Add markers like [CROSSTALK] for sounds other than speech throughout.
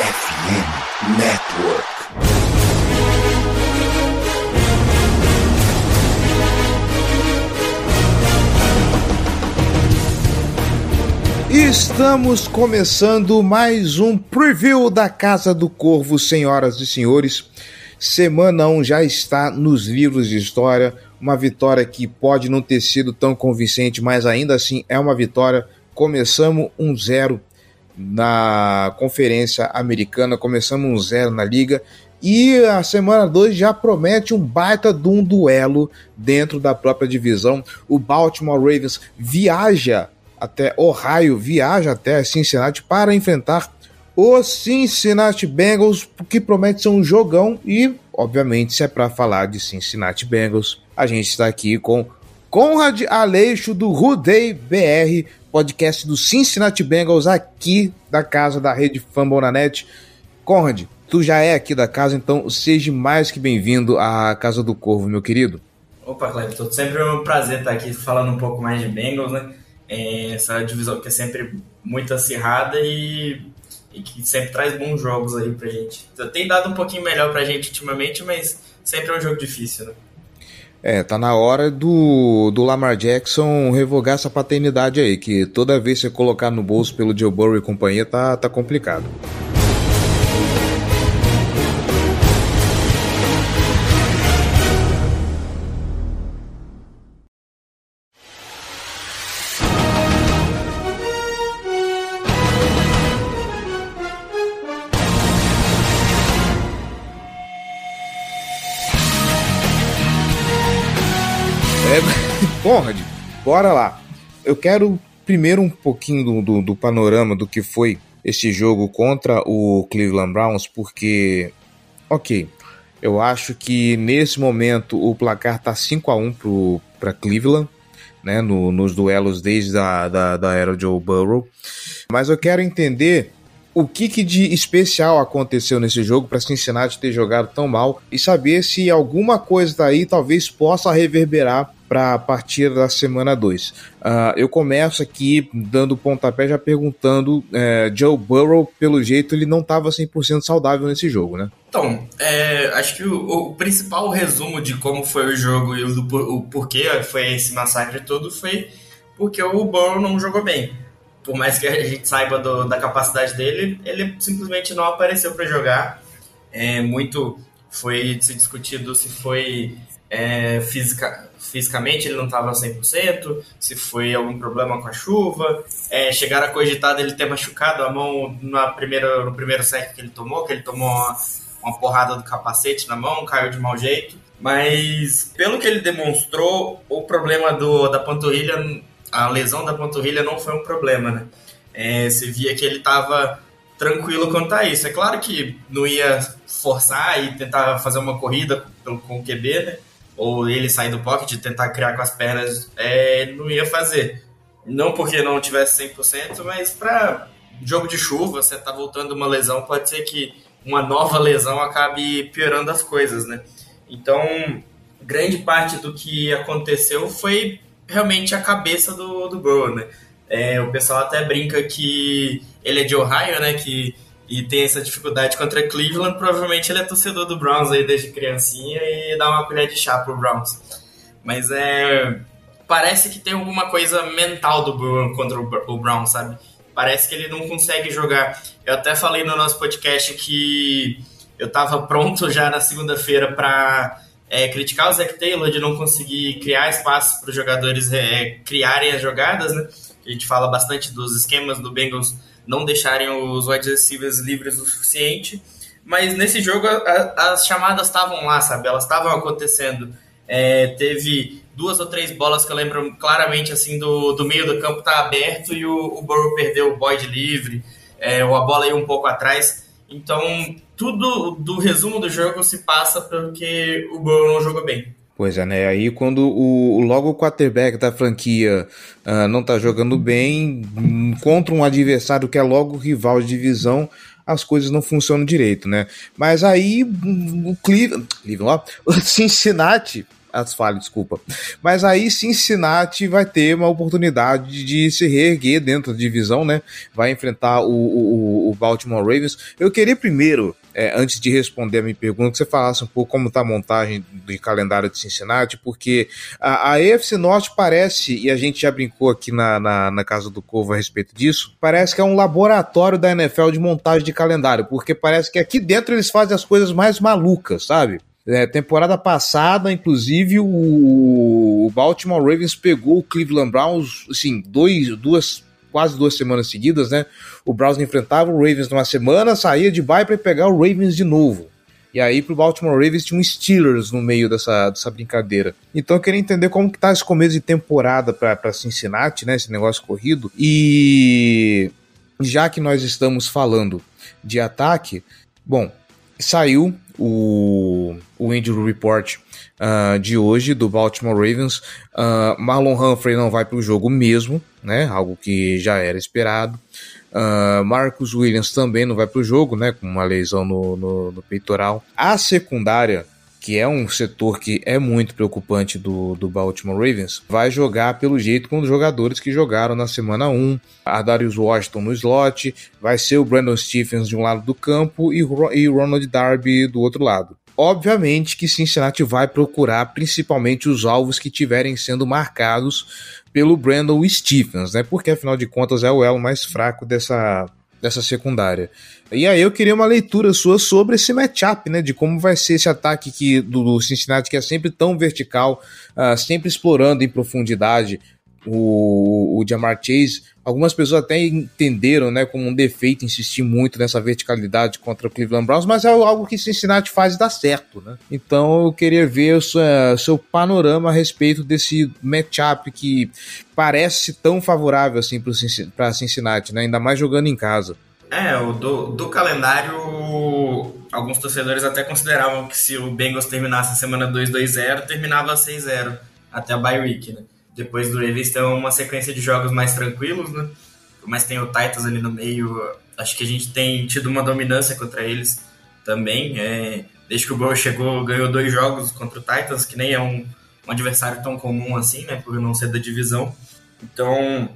FM Network. Estamos começando mais um preview da Casa do Corvo, senhoras e senhores. Semana 1 já está nos livros de história. Uma vitória que pode não ter sido tão convincente, mas ainda assim é uma vitória. Começamos um zero na Conferência Americana, começamos um zero na Liga. E a semana 2 já promete um baita de um duelo dentro da própria divisão. O Baltimore Ravens viaja até Ohio, viaja até Cincinnati para enfrentar o Cincinnati Bengals, que promete ser um jogão. E, obviamente, se é para falar de Cincinnati Bengals, a gente está aqui com Conrad Aleixo do Rudei BR, podcast do Cincinnati Bengals, aqui da casa da rede Fambonanet. Conrad, tu já é aqui da casa, então seja mais que bem-vindo à Casa do Corvo, meu querido. Opa, Cleber, sempre um prazer estar aqui falando um pouco mais de Bengals, né? É essa divisão que é sempre muito acirrada e, e, que sempre traz bons jogos aí pra gente. Tem dado um pouquinho melhor pra gente ultimamente, mas sempre é um jogo difícil, né? É, tá na hora do, do Lamar Jackson revogar essa paternidade aí, que toda vez que você colocar no bolso pelo Joe Burrow e companhia tá, tá complicado. Bora lá. Eu quero primeiro um pouquinho do, do, do, panorama do que foi esse jogo contra o Cleveland Browns, porque, ok, eu acho que nesse momento o placar tá 5 a 1 para Cleveland, né, no, nos duelos desde a da, da era Joe Burrow, mas eu quero entender o que, que, de especial aconteceu nesse jogo para Cincinnati ter jogado tão mal e saber se alguma coisa daí talvez possa reverberar para partir da semana 2. Uh, ah, eu começo aqui dando pontapé já perguntando: é, Joe Burrow, pelo jeito, ele não estava 100% saudável nesse jogo, né? Então, é, acho que o, o, principal resumo de como foi o jogo e o, o porquê foi esse massacre todo foi porque o Burrow não jogou bem. Por mais que a gente saiba do, da capacidade dele, ele simplesmente não apareceu para jogar. É, muito foi se discutido se foi é, fisicamente ele não estava 100%, se foi algum problema com a chuva, é, chegaram a cogitar dele ter machucado a mão na primeira, no primeiro sec que ele tomou, que ele tomou uma, uma porrada do capacete na mão, caiu de mau jeito, mas pelo que ele demonstrou, o problema do, da panturrilha, a lesão da panturrilha não foi um problema, né? É, você via que ele estava tranquilo quanto a isso. É claro que não ia forçar e tentar fazer uma corrida com o QB, né? Ou ele sair do pocket e tentar criar com as pernas, é, ele não ia fazer. Não porque não tivesse 100%, mas para jogo de chuva, você tá voltando uma lesão, pode ser que uma nova lesão acabe piorando as coisas, né? Então, grande parte do que aconteceu foi realmente a cabeça do, do Burrow, né? É, o pessoal até brinca que ele é de Ohio, né? Que e tem essa dificuldade contra Cleveland, provavelmente ele é torcedor do Browns aí desde criancinha e dá uma colher de chá pro Browns. Mas é. Parece que tem alguma coisa mental do Bruno contra o Browns, sabe? Parece que ele não consegue jogar. Eu até falei no nosso podcast que eu tava pronto já na segunda-feira para é, criticar o Zach Taylor de não conseguir criar espaços para os jogadores é, criarem as jogadas, né? A gente fala bastante dos esquemas do Bengals não deixarem os wide receivers livres o suficiente. Mas nesse jogo a, as chamadas estavam lá, sabe? Elas estavam acontecendo. É, teve duas ou três bolas que eu lembro claramente assim do, do meio do campo tá aberto e o, o Burrow perdeu o Boyd livre, é, ou a bola ia um pouco atrás. Então, tudo do resumo do jogo se passa porque o Burrow não jogou bem. Pois é, né? Aí quando o, logo o quarterback da franquia uh, não tá jogando bem, contra um adversário que é logo rival de divisão, as coisas não funcionam direito, né? Mas aí o Cleveland, Cleveland [LAUGHS] o Cincinnati as falhas, desculpa. Mas aí Cincinnati vai ter uma oportunidade de se reerguer dentro da divisão, né? Vai enfrentar o, o, o Baltimore Ravens. Eu queria primeiro, é, antes de responder a minha pergunta, que você falasse um pouco como está a montagem do calendário de Cincinnati, porque a, a AFC Norte parece, e a gente já brincou aqui na, na, na Casa do Corvo a respeito disso, parece que é um laboratório da NFL de montagem de calendário, porque parece que aqui dentro eles fazem as coisas mais malucas, sabe? É, temporada passada, inclusive, o, o, Baltimore Ravens pegou o Cleveland Browns, assim, dois, duas, quase duas semanas seguidas, né? O Browns enfrentava o Ravens numa semana, saía de bye para pegar o Ravens de novo. E aí pro Baltimore Ravens tinha um Steelers no meio dessa, dessa brincadeira. Então eu queria entender como que tá esse começo de temporada para Cincinnati, né? Esse negócio corrido. E já que nós estamos falando de ataque, bom, saiu o, o injury report uh, de hoje do Baltimore Ravens. Uh, Marlon Humphrey não vai para o jogo mesmo, né? Algo que já era esperado. Uh, Marcus Williams também não vai para o jogo, né? Com uma lesão no, no, no peitoral. A secundária que é um setor que é muito preocupante do, do Baltimore Ravens, vai jogar pelo jeito com os jogadores que jogaram na semana 1. A Darius Washington no slot, vai ser o Brandon Stephens de um lado do campo e, e Ronald Darby do outro lado. Obviamente que Cincinnati vai procurar principalmente os alvos que tiverem sendo marcados pelo Brandon Stephens, né? Porque afinal de contas é o elo mais fraco dessa, dessa secundária. E aí eu queria uma leitura sua sobre esse matchup, né? De como vai ser esse ataque que, do, Cincinnati, que é sempre tão vertical, uh, sempre explorando em profundidade o, o Jamar Chase. Algumas pessoas até entenderam, né, como um defeito insistir muito nessa verticalidade contra o Cleveland Browns, mas é algo que Cincinnati faz dá certo, né? Então eu queria ver o seu, seu panorama a respeito desse matchup que parece tão favorável assim para Cincinnati, né? Ainda mais jogando em casa. É, do, do calendário, alguns torcedores até consideravam que se o Bengals terminasse a semana 2-2-0, terminava 6-0 até a bye week, né? Depois do Ravens tem uma sequência de jogos mais tranquilos, né? Mas tem o Titans ali no meio. Acho que a gente tem tido uma dominância contra eles também. É, desde que o Burrow chegou, ganhou dois jogos contra o Titans, que nem é um, um adversário tão comum assim, né? Por não ser da divisão. Então,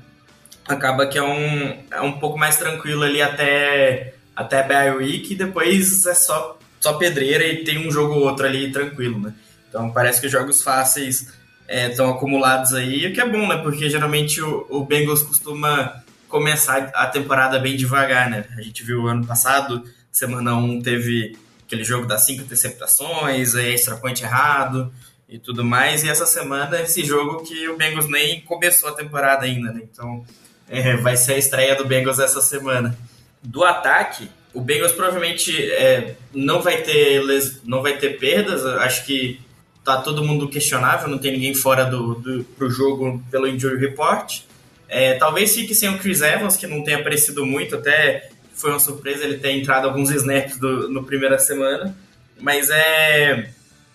acaba que é um, é um pouco mais tranquilo ali até, até Bye Week e depois é só, só pedreira e tem um jogo ou outro ali tranquilo, né? Então parece que os jogos fáceis estão é, acumulados aí, o que é bom, né? Porque geralmente o, o Bengals costuma começar a temporada bem devagar, né? A gente viu ano passado, semana 1 teve aquele jogo das cinco interceptações, extra point errado e tudo mais, e essa semana esse jogo que o Bengals nem começou a temporada ainda, né? Então é, vai ser a estreia do Bengals essa semana. Do ataque, o Bengals provavelmente é, não vai ter não vai ter perdas. Acho que tá todo mundo questionável, não tem ninguém fora do, do pro jogo pelo injury report. É, talvez fique sem o Chris Evans, que não tem aparecido muito, até foi uma surpresa ele ter entrado alguns snaps do, no primeira semana. Mas é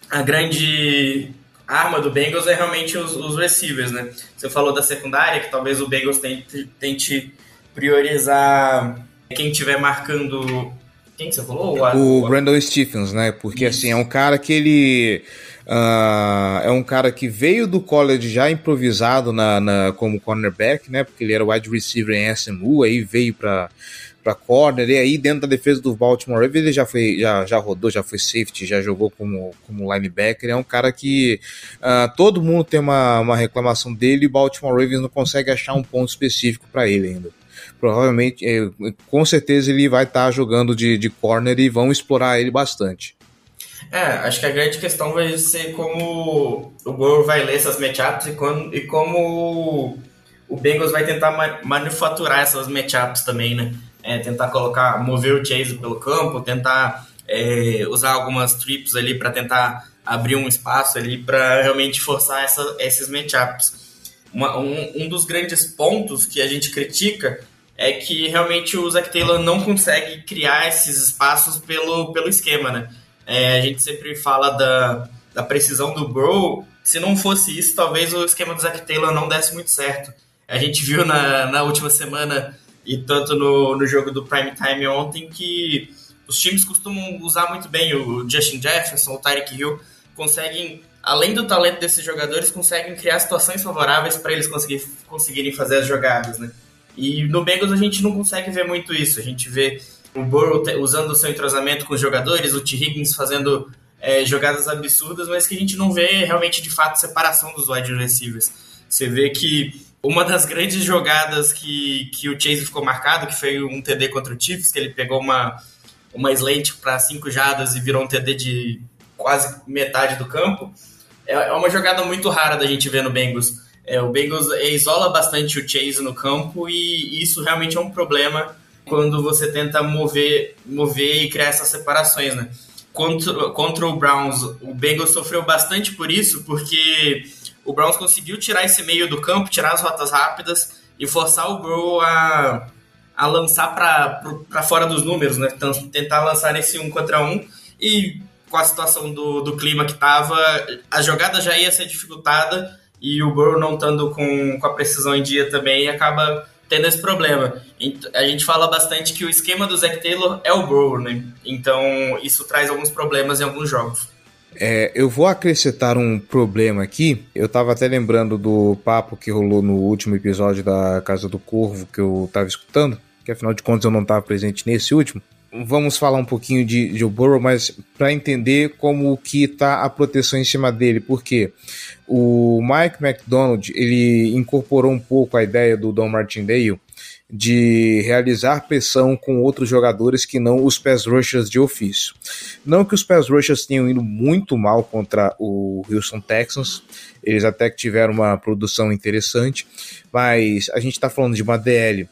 a grande arma do Bengals é realmente os, os receivers, né? Você falou da secundária, que talvez o Bengals tente, tente priorizar quem estiver marcando. Quem que você falou? O, o Brandon Stephens, né? Porque Isso. assim, é um cara que ele. Uh, é um cara que veio do college já improvisado na, na, como cornerback, né? Porque ele era wide receiver em SMU, aí veio para para corner, e aí dentro da defesa do Baltimore ele já foi, já, já rodou, já foi safety, já jogou como, como linebacker, é um cara que uh, todo mundo tem uma, uma reclamação dele e o Baltimore Ravens não consegue achar um ponto específico para ele ainda. Provavelmente, é, com certeza ele vai estar tá jogando de, de corner e vão explorar ele bastante. É, acho que a grande questão vai ser como o Burrow vai ler essas matchups e, quando, e como o Bengals vai tentar manufaturar essas matchups também, né? é, tentar colocar, mover o Chase pelo campo, tentar é, usar algumas trips ali para tentar abrir um espaço ali para realmente forçar essa, esses matchups. Uma, um, um dos grandes pontos que a gente critica é que realmente o Zach Taylor não consegue criar esses espaços pelo, pelo esquema, né? É, a gente sempre fala da, da precisão do Bro. Se não fosse isso, talvez o esquema do Zach Taylor não desse muito certo. A gente viu na, na última semana e tanto no, no jogo do Prime Time ontem que os times costumam usar muito bem o Justin Jefferson, o Tyreek Hill, conseguem além do talento desses jogadores, conseguem criar situações favoráveis para eles conseguir, conseguirem fazer as jogadas, né? E no Bengals a gente não consegue ver muito isso. A gente vê o Burrow usando o seu entrosamento com os jogadores, o T. Higgins fazendo é, jogadas absurdas, mas que a gente não vê realmente de fato separação dos wide receivers. Você vê que uma das grandes jogadas que, que o Chase ficou marcado, que foi um TD contra o Chiefs, que ele pegou uma, uma slant para cinco jadas e virou um TD de quase metade do campo, é, é uma jogada muito rara da gente ver no Bengals. É, o Bengals isola bastante o Chase no campo e isso realmente é um problema quando você tenta mover, mover e criar essas separações, né? Contra, contra o Browns, o Bengals sofreu bastante por isso, porque o Browns conseguiu tirar esse meio do campo, tirar as rotas rápidas e forçar o Burrow a, a lançar para fora dos números, né? Então, tentar lançar esse um contra um e com a situação do, do clima que estava, a jogada já ia ser dificultada e o Burrow não estando com, com a precisão em dia também acaba tendo esse problema. A gente fala bastante que o esquema do Zac Taylor é o Burrow, né? Então isso traz alguns problemas em alguns jogos. É, eu vou acrescentar um problema aqui. Eu estava até lembrando do papo que rolou no último episódio da Casa do Corvo que eu estava escutando, que afinal de contas eu não estava presente nesse último. Vamos falar um pouquinho de Joe Burrow, mas para entender como que está a proteção em cima dele, porque o Mike McDonald ele incorporou um pouco a ideia do Don Martindale de realizar pressão com outros jogadores que não os pass rushers de ofício. Não que os pass rushers tenham ido muito mal contra o Houston Texans, eles até que tiveram uma produção interessante, mas a gente está falando de uma DL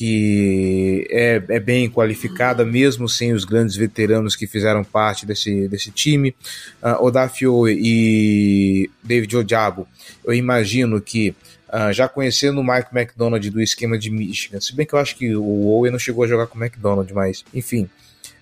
que é, é, bem qualificada, mesmo sem os grandes veteranos que fizeram parte desse, desse time. Uh, Odafio e David Ojabo, eu imagino que Uh, já conhecendo o Mike McDonald do esquema de Michigan, se bem que eu acho que o Owen não chegou a jogar com o McDonald, mas enfim,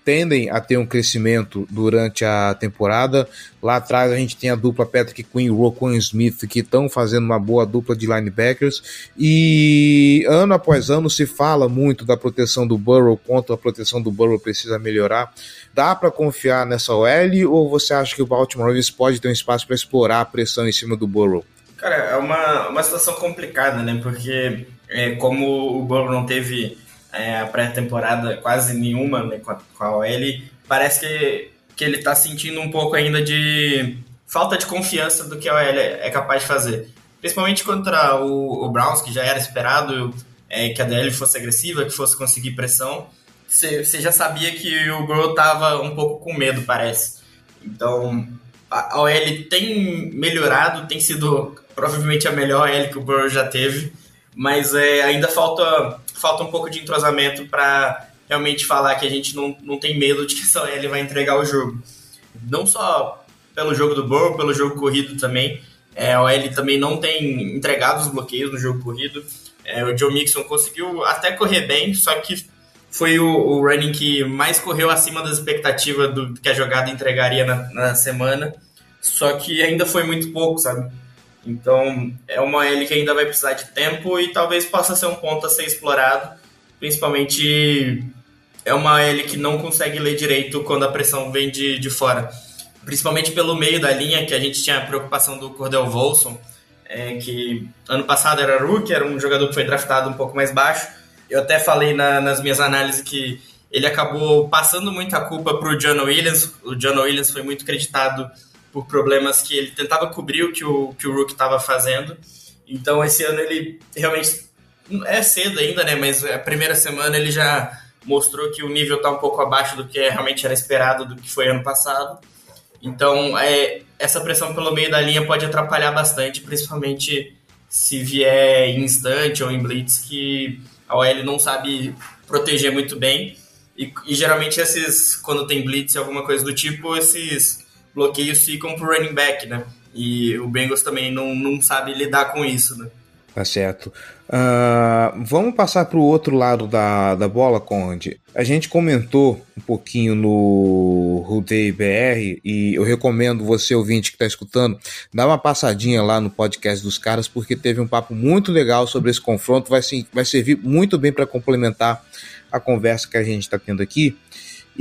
tendem a ter um crescimento durante a temporada. Lá atrás a gente tem a dupla Patrick Quinn e Smith que estão fazendo uma boa dupla de linebackers e ano após ano se fala muito da proteção do Burrow, quanto a proteção do Burrow precisa melhorar. Dá para confiar nessa OL ou você acha que o Baltimore Ravens pode ter um espaço para explorar a pressão em cima do Burrow? Cara, é uma, uma situação complicada, né? Porque é, como o Burrow não teve é, a pré-temporada quase nenhuma né, com, a, com a OL, parece que, que ele está sentindo um pouco ainda de falta de confiança do que a OL é, é capaz de fazer. Principalmente contra o, o Browns, que já era esperado é, que a DL fosse agressiva, que fosse conseguir pressão. Você já sabia que o Burrow estava um pouco com medo, parece. Então, a OL tem melhorado, tem sido provavelmente a melhor OL que o Burrow já teve, mas é, ainda falta, falta um pouco de entrosamento para realmente falar que a gente não, não tem medo de que essa OL vai entregar o jogo. Não só pelo jogo do Burrow, pelo jogo corrido também. É, a OL também não tem entregado os bloqueios no jogo corrido. É, o Joe Mixon conseguiu até correr bem, só que foi o, o running que mais correu acima das expectativas do que a jogada entregaria na, na semana. Só que ainda foi muito pouco, sabe? Então é uma L que ainda vai precisar de tempo e talvez possa ser um ponto a ser explorado. Principalmente é uma L que não consegue ler direito quando a pressão vem de, de fora. Principalmente pelo meio da linha, que a gente tinha a preocupação do Cordell Volson, é, que ano passado era rookie, era um jogador que foi draftado um pouco mais baixo eu até falei na, nas minhas análises que ele acabou passando muita culpa para o John Williams. O John Williams foi muito creditado por problemas que ele tentava cobrir o que o, que o Rook estava fazendo. Então, esse ano ele realmente é cedo ainda, né? Mas a primeira semana ele já mostrou que o nível está um pouco abaixo do que realmente era esperado do que foi ano passado. Então, é, essa pressão pelo meio da linha pode atrapalhar bastante, principalmente se vier em instante ou em blitz, que a OL não sabe proteger muito bem. E, e, geralmente esses, quando tem blitz e alguma coisa do tipo, esses bloqueios ficam pro running back, né? E o Bengals também não, não sabe lidar com isso, né? Tá certo. Uh, vamos passar para o outro lado da, da bola, Conde. A gente comentou um pouquinho no Rudei BR e eu recomendo você, ouvinte que está escutando, dar uma passadinha lá no podcast dos caras, porque teve um papo muito legal sobre esse confronto. Vai, sim, vai servir muito bem para complementar a conversa que a gente está tendo aqui.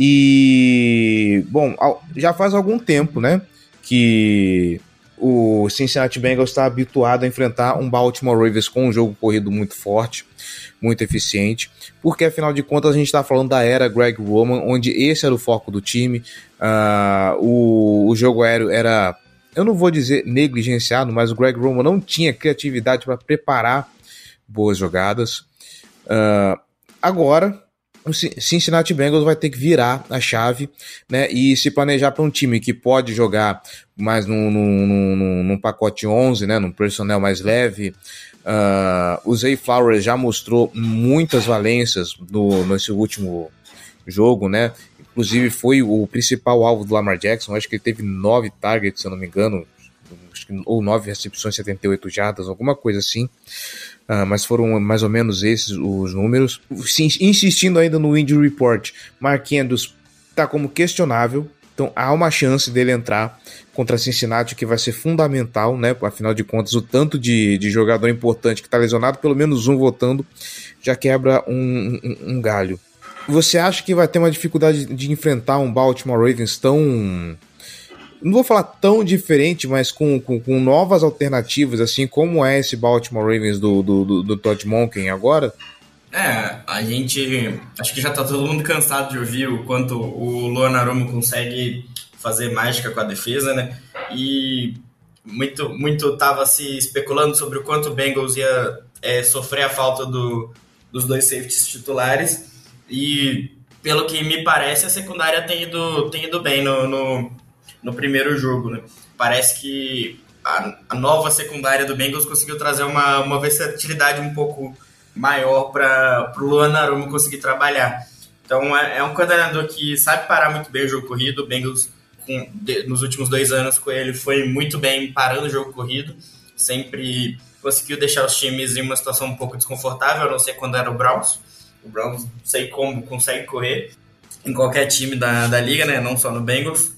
E, bom, já faz algum tempo, né, que o Cincinnati Bengals está habituado a enfrentar um Baltimore Ravens com um jogo corrido muito forte, muito eficiente, porque afinal de contas a gente está falando da era Greg Roman, onde esse era o foco do time, uh, o, o jogo aéreo era, eu não vou dizer negligenciado, mas o Greg Roman não tinha criatividade para preparar boas jogadas. Uh, agora, o Cincinnati Bengals vai ter que virar a chave né, e se planejar para um time que pode jogar mais num, num, num, num pacote 11, né, num personnel mais leve. Uh, o Zay Flowers já mostrou muitas valências no, nesse último jogo, né? Inclusive foi o principal alvo do Lamar Jackson. Acho que ele teve nove targets, se eu não me engano, ou nove recepções, 78 jardas, alguma coisa assim. Uh, mas foram mais ou menos esses os números. Sim, insistindo ainda no injury report, Mark Andrews está como questionável, então há uma chance dele entrar contra Cincinnati que vai ser fundamental, né? Afinal de contas, o tanto de, de jogador importante que está lesionado, pelo menos um votando, já quebra um, um, um galho. Você acha que vai ter uma dificuldade de enfrentar um Baltimore Ravens tão não vou falar tão diferente, mas com, com, com, novas alternativas, assim como é esse Baltimore Ravens do, do, do, do Todd Monken agora? É, a gente acho que já tá todo mundo cansado de ouvir o quanto o Luan Aromo consegue fazer mágica com a defesa, né? E muito muito tava se especulando sobre o quanto o Bengals ia é, sofrer a falta do, dos dois safeties titulares e pelo que me parece a secundária tem ido, tem ido bem no, no no primeiro jogo. Né? Parece que a, a, nova secundária do Bengals conseguiu trazer uma, uma versatilidade um pouco maior para o Luan Arumo conseguir trabalhar. Então é, é, um coordenador que sabe parar muito bem o jogo corrido. O Bengals, com, de, nos últimos dois anos com ele, foi muito bem parando o jogo corrido. Sempre conseguiu deixar os times em uma situação um pouco desconfortável, a não ser quando era o Browns. O Browns, não sei como, consegue correr em qualquer time da, da liga, né? não só no Bengals.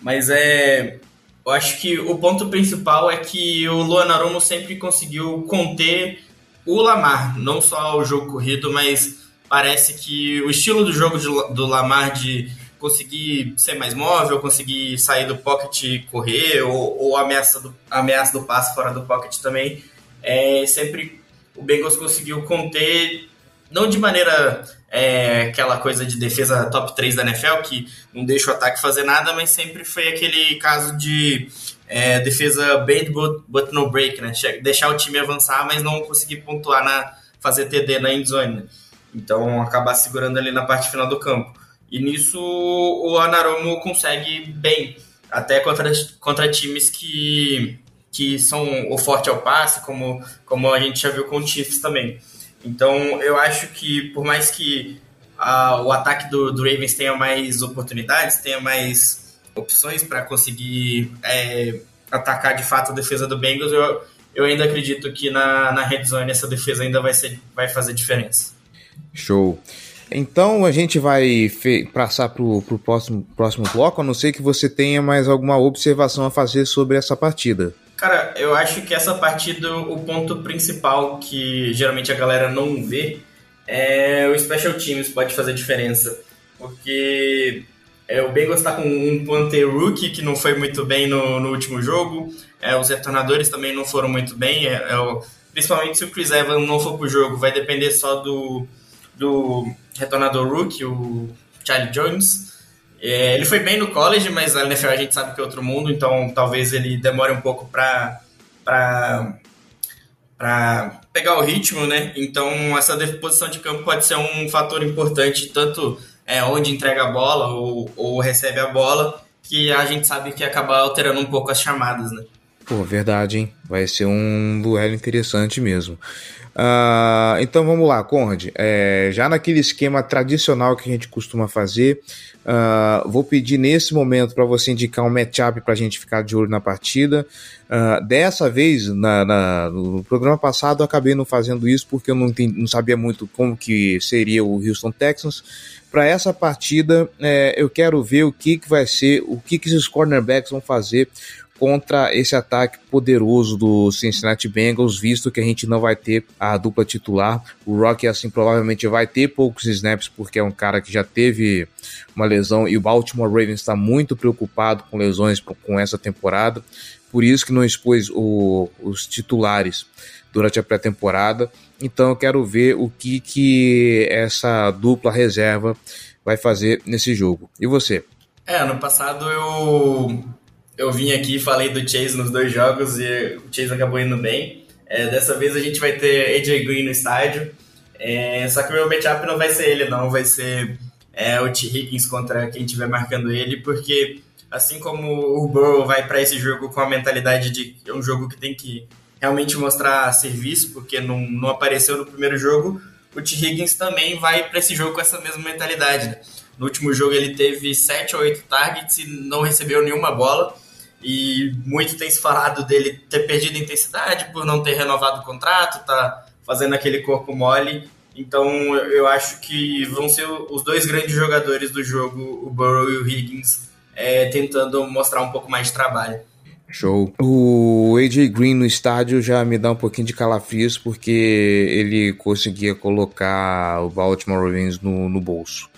Mas é. Eu acho que o ponto principal é que o Luan Aromo sempre conseguiu conter o Lamar, não só o jogo corrido, mas parece que o estilo do jogo de, do Lamar de conseguir ser mais móvel, conseguir sair do pocket e correr, ou, ou ameaça, do, ameaça do passe fora do pocket também, é sempre o Bengals conseguiu conter, não de maneira é, aquela coisa de defesa top 3 da NFL, que não deixa o ataque fazer nada, mas sempre foi aquele caso de é, defesa bend but, but, no break, né? Deixar o time avançar, mas não conseguir pontuar na fazer TD na endzone. Né? Então acabar segurando ali na parte final do campo. E nisso o Anaromo consegue bem, até contra, contra times que, que são o forte ao passe, como, como a gente já viu com o Chiefs também. Então, eu acho que, por mais que uh, o ataque do, do, Ravens tenha mais oportunidades, tenha mais opções para conseguir é, atacar de fato a defesa do Bengals, eu, eu ainda acredito que na, na red zone essa defesa ainda vai, ser, vai fazer diferença. Show. Então a gente vai passar para o próximo, próximo bloco, a não ser que você tenha mais alguma observação a fazer sobre essa partida. Cara, eu acho que essa partida, o ponto principal que geralmente a galera não vê é o Special Teams pode fazer diferença. Porque é, o Bengals está com um punter rookie que não foi muito bem no, no último jogo, é, os retornadores também não foram muito bem, é, é principalmente se o Chris Evans não for pro jogo, vai depender só do, do retornador rookie, o Charlie Jones. É, ele foi bem no college, mas a NFL a gente sabe que é outro mundo, então talvez ele demore um pouco para para pegar o ritmo, né? Então essa posição de campo pode ser um fator importante, tanto é, onde entrega a bola ou, ou recebe a bola, que a gente sabe que acaba alterando um pouco as chamadas, né? Pô, verdade, hein? Vai ser um duelo interessante mesmo. Uh, então vamos lá, Conrad. É, já naquele esquema tradicional que a gente costuma fazer, uh, vou pedir nesse momento para você indicar um matchup para a gente ficar de olho na partida. Uh, dessa vez, na, na, no programa passado, eu acabei não fazendo isso porque eu não, entendi, não sabia muito como que seria o Houston Texans. Para essa partida, é, eu quero ver o que, que vai ser, o que, que esses cornerbacks vão fazer contra esse ataque poderoso do Cincinnati Bengals, visto que a gente não vai ter a dupla titular. O Rock, assim, provavelmente vai ter poucos snaps, porque é um cara que já teve uma lesão e o Baltimore Ravens está muito preocupado com lesões com essa temporada. Por isso que não expôs o, os titulares durante a pré-temporada. Então eu quero ver o que, que essa dupla reserva vai fazer nesse jogo. E você? É, ano passado eu eu vim aqui e falei do Chase nos dois jogos e o Chase acabou indo bem. É, dessa vez a gente vai ter AJ Green no estádio. É, só que o meu matchup não vai ser ele, não. Vai ser é, o T. Higgins contra quem estiver marcando ele, porque assim como o Burrow vai para esse jogo com a mentalidade de é um jogo que tem que realmente mostrar serviço, porque não, não apareceu no primeiro jogo, o T. Higgins também vai para esse jogo com essa mesma mentalidade. Né? No último jogo ele teve 7 ou 8 targets e não recebeu nenhuma bola e muito tem se falado dele ter perdido intensidade por não ter renovado o contrato, tá fazendo aquele corpo mole. Então eu acho que vão ser os dois grandes jogadores do jogo, o Burrow e o Higgins, é, tentando mostrar um pouco mais de trabalho. Show. O AJ Green no estádio já me dá um pouquinho de calafrios porque ele conseguia colocar o Baltimore Ravens no, no bolso.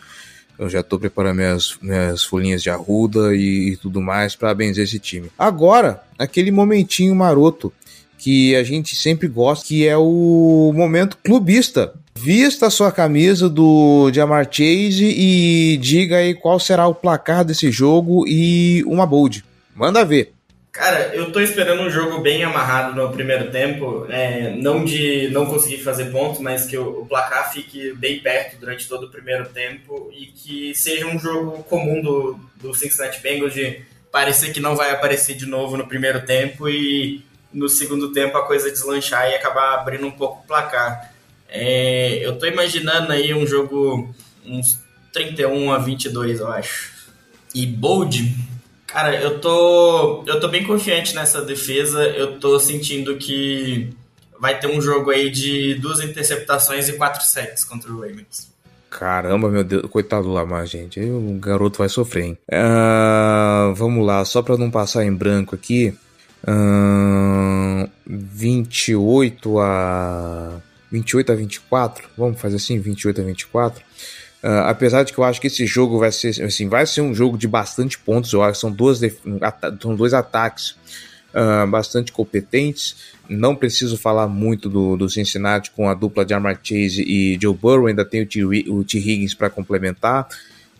Eu já estou preparando minhas, minhas folhinhas de arruda e, e tudo mais para benzer esse time. Agora, aquele momentinho maroto que a gente sempre gosta, que é o momento clubista. Vista a sua camisa do Jamar Chase e diga aí qual será o placar desse jogo e uma bold. Manda ver. Cara, eu tô esperando um jogo bem amarrado no primeiro tempo, é, não de não conseguir fazer pontos, mas que o, o, placar fique bem perto durante todo o primeiro tempo e que seja um jogo comum do, do Cincinnati Bengals de parecer que não vai aparecer de novo no primeiro tempo e no segundo tempo a coisa deslanchar e acabar abrindo um pouco o placar. É, eu tô imaginando aí um jogo uns 31 a 22, eu acho. E Bold, Cara, eu tô, eu tô bem confiante nessa defesa. Eu tô sentindo que vai ter um jogo aí de duas interceptações e quatro sacks contra o Ravens. Caramba, meu Deus, coitado do Lamar, gente. O garoto vai sofrer, hein? Uh, vamos lá, só para não passar em branco aqui. Uh, 28 a 28 a 24. Vamos fazer assim, 28 a 24. Uh, apesar de que eu acho que esse jogo vai ser assim, vai ser um jogo de bastante pontos, eu acho que são, duas são dois ataques uh, bastante competentes. Não preciso falar muito do, do Cincinnati com a dupla de Amar Chase e Joe Burrow, ainda tem o T, o T. Higgins para complementar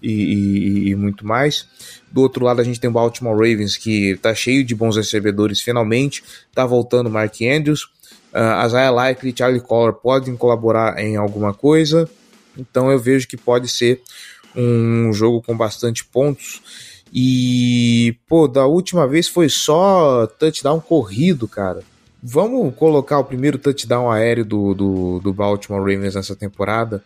e, e, e, muito mais. Do outro lado, a gente tem o Baltimore Ravens que está cheio de bons recebedores finalmente, está voltando Mark Andrews. Uh, Isaiah Likely e Charlie Collar podem colaborar em alguma coisa. Então eu vejo que pode ser um jogo com bastante pontos. E, pô, da última vez foi só touchdown corrido, cara. Vamos colocar o primeiro touchdown aéreo do, do, do Baltimore Ravens nessa temporada.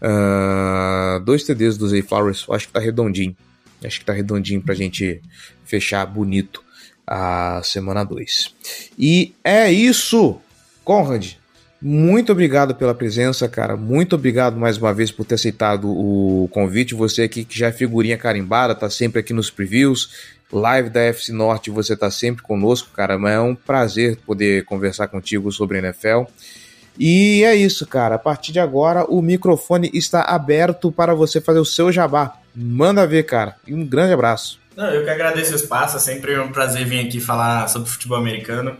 Uh, dois TDs do Zay Flowers, acho que tá redondinho. Acho que tá redondinho pra gente fechar bonito a semana 2. E é isso, Conrad. Muito obrigado pela presença, cara. Muito obrigado mais uma vez por ter aceitado o convite. Você aqui que já é figurinha carimbada, tá sempre aqui nos previews. Live da FC Norte, você tá sempre conosco, cara. Mas é um prazer poder conversar contigo sobre NFL. E é isso, cara. A partir de agora, o microfone está aberto para você fazer o seu jabá. Manda ver, cara. E um grande abraço. Não, eu que agradeço o espaço. É sempre um prazer vir aqui falar sobre futebol americano.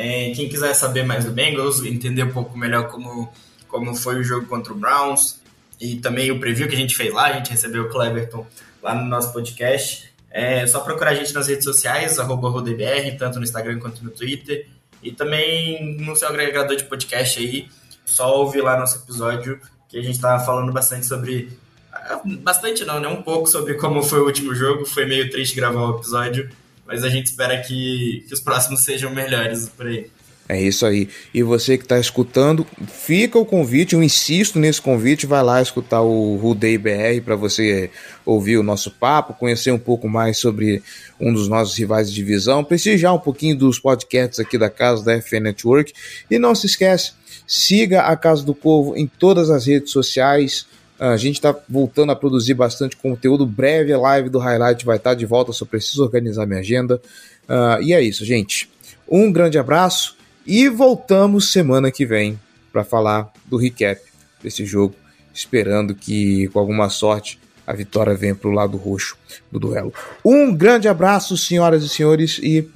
É, quem quiser saber mais do Bengals, entender um pouco melhor como, como foi o jogo contra o Browns e também o preview que a gente fez lá, a gente recebeu o Cleverton lá no nosso podcast. É só procurar a gente nas redes sociais, arroba RodeBR, tanto no Instagram quanto no Twitter. E também no seu agregador de podcast aí, só ouvir lá nosso episódio, que a gente estava falando bastante sobre. Ah, bastante não, né? Um pouco sobre como foi o último jogo. Foi meio triste gravar o episódio, mas a gente espera que, que os próximos sejam melhores por aí. É isso aí. E você que está escutando, fica o convite, eu insisto nesse convite, vai lá escutar o Rudei BR para você ouvir o nosso papo, conhecer um pouco mais sobre um dos nossos rivais de divisão, prestigiar um pouquinho dos podcasts aqui da casa da FN Network. E não se esquece, siga a Casa do Povo em todas as redes sociais, A gente está voltando a produzir bastante conteúdo. Breve a live do Highlight vai estar tá de volta, só preciso organizar minha agenda. Uh, e é isso, gente. Um grande abraço e voltamos semana que vem para falar do recap desse jogo, esperando que, com alguma sorte, a vitória venha para o lado roxo do duelo. Um grande abraço, senhoras e senhores, e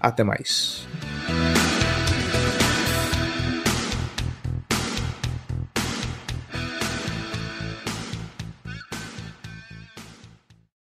até mais.